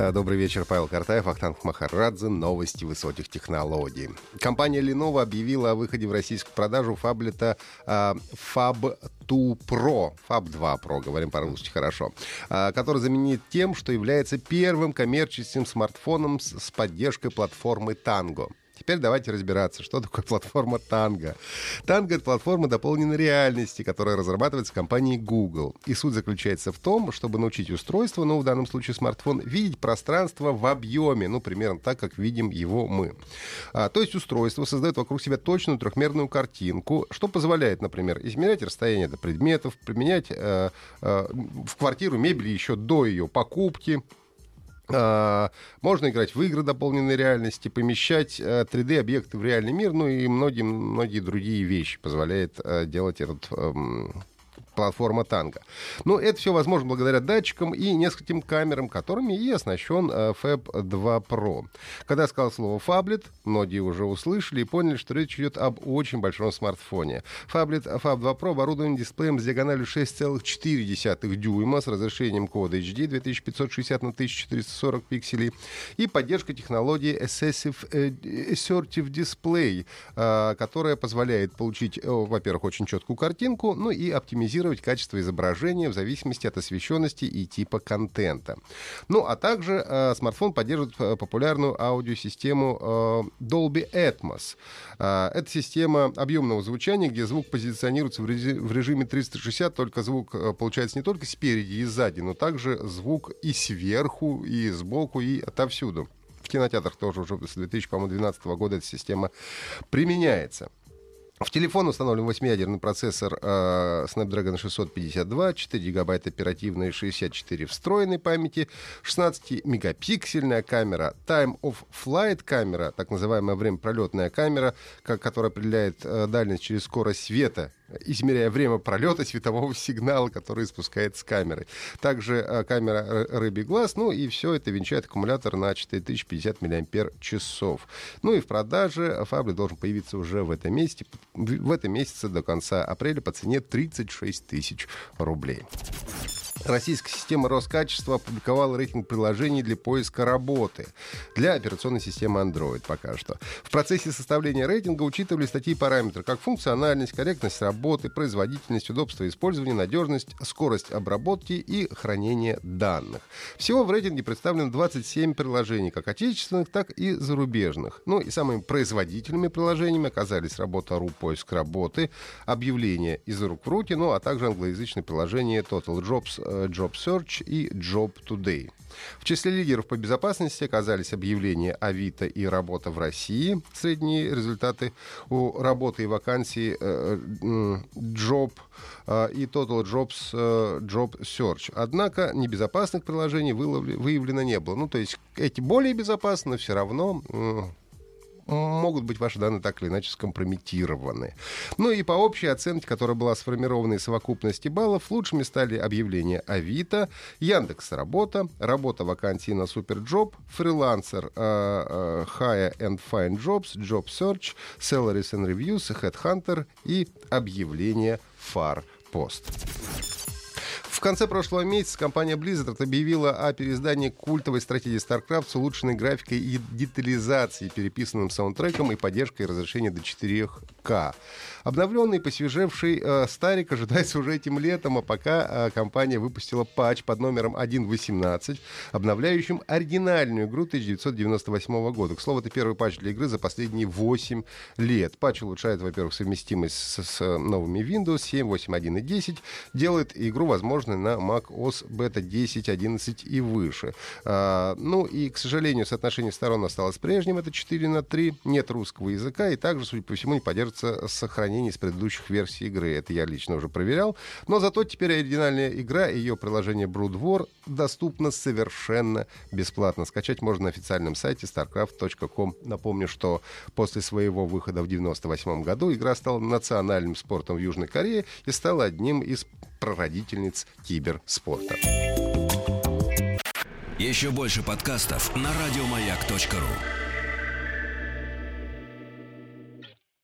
А, Добрый вечер, Павел Картаев, Ахтанг Махарадзе. Новости высоких технологий. Компания Lenovo объявила о выходе в российскую продажу фаблета а, Fab 2 Pro, Fab 2 Pro, говорим по-русски хорошо, а, который заменит тем, что является первым коммерческим смартфоном с, с поддержкой платформы Tango. Теперь давайте разбираться, что такое платформа Tango. Tango — это платформа дополненной реальности, которая разрабатывается компанией Google. И суть заключается в том, чтобы научить устройство, ну, в данном случае смартфон, видеть пространство в объеме, ну, примерно так, как видим его мы. А, то есть устройство создает вокруг себя точную трехмерную картинку, что позволяет, например, измерять расстояние до предметов, применять э, э, в квартиру мебель еще до ее покупки, Можно играть в игры дополненной реальности, помещать 3D-объекты в реальный мир, ну и многие-многие другие вещи позволяет э, делать этот эм, платформа Танго. Но это все возможно благодаря датчикам и нескольким камерам, которыми и оснащен э, Fab 2 Pro. Когда я сказал слово фаблет, многие уже услышали и поняли, что речь идет об очень большом смартфоне. Фаблет Fab 2 Pro оборудован дисплеем с диагональю 6,4 дюйма с разрешением кода HD 2560 на 1440 пикселей и поддержкой технологии Assessive э, Assertive Display, э, которая позволяет получить, во-первых, очень четкую картинку, ну и оптимизировать качество изображения в зависимости от освещенности и типа контента. Ну, а также э, смартфон поддерживает э, популярную аудиосистему э, Dolby Atmos. Э, это система объемного звучания, где звук позиционируется в, режи- в режиме 360, только звук э, получается не только спереди и сзади, но также звук и сверху, и сбоку, и отовсюду. В кинотеатрах тоже уже с 2012 года эта система применяется. В телефон установлен 8-ядерный процессор э, Snapdragon 652, 4 гигабайта оперативной, 64 встроенной памяти, 16-мегапиксельная камера, Time of Flight камера, так называемая время пролетная камера, как, которая определяет э, дальность через скорость света измеряя время пролета светового сигнала, который испускает с камеры. Также э, камера рыбий глаз, ну и все это венчает аккумулятор на 4050 мАч. Ну и в продаже Фабли должен появиться уже в этом месяце, в этом месяце до конца апреля по цене 36 тысяч рублей. Российская система Роскачества опубликовала рейтинг приложений для поиска работы для операционной системы Android пока что. В процессе составления рейтинга учитывались такие параметры, как функциональность, корректность работы, производительность, удобство использования, надежность, скорость обработки и хранения данных. Всего в рейтинге представлено 27 приложений, как отечественных, так и зарубежных. Ну и самыми производительными приложениями оказались работа РУ поиск работы, объявления из рук в руки, ну а также англоязычное приложение Total Jobs Job Search и Job Today. В числе лидеров по безопасности оказались объявления Авито и работа в России. Средние результаты у работы и вакансий э, Job э, и Total Jobs э, Job Search. Однако небезопасных приложений выявлено не было. Ну, то есть эти более безопасны, но все равно могут быть ваши данные так или иначе скомпрометированы. Ну и по общей оценке, которая была сформирована из совокупности баллов, лучшими стали объявления Авито, Яндекс Работа, работа вакансий на Суперджоb, фрилансер uh, uh, Hire and Find Jobs, Job Search, Salaries and Reviews, Headhunter и объявление Far Post. В конце прошлого месяца компания Blizzard объявила о переиздании культовой стратегии StarCraft с улучшенной графикой и детализацией, переписанным саундтреком и поддержкой разрешения до 4К. Обновленный, посвежевший э, старик ожидается уже этим летом, а пока э, компания выпустила патч под номером 1.18, обновляющим оригинальную игру 1998 года. К слову, это первый патч для игры за последние 8 лет. Патч улучшает, во-первых, совместимость с, с новыми Windows 7, 8.1 и 10, делает игру возможной доступны на Mac OS Beta 10, 11 и выше. А, ну и, к сожалению, соотношение сторон осталось прежним. Это 4 на 3. Нет русского языка. И также, судя по всему, не поддерживается сохранение с предыдущих версий игры. Это я лично уже проверял. Но зато теперь оригинальная игра и ее приложение Brood War доступна совершенно бесплатно. Скачать можно на официальном сайте starcraft.com. Напомню, что после своего выхода в 1998 году игра стала национальным спортом в Южной Корее и стала одним из прародительниц киберспорта. Еще больше подкастов на радиомаяк.ру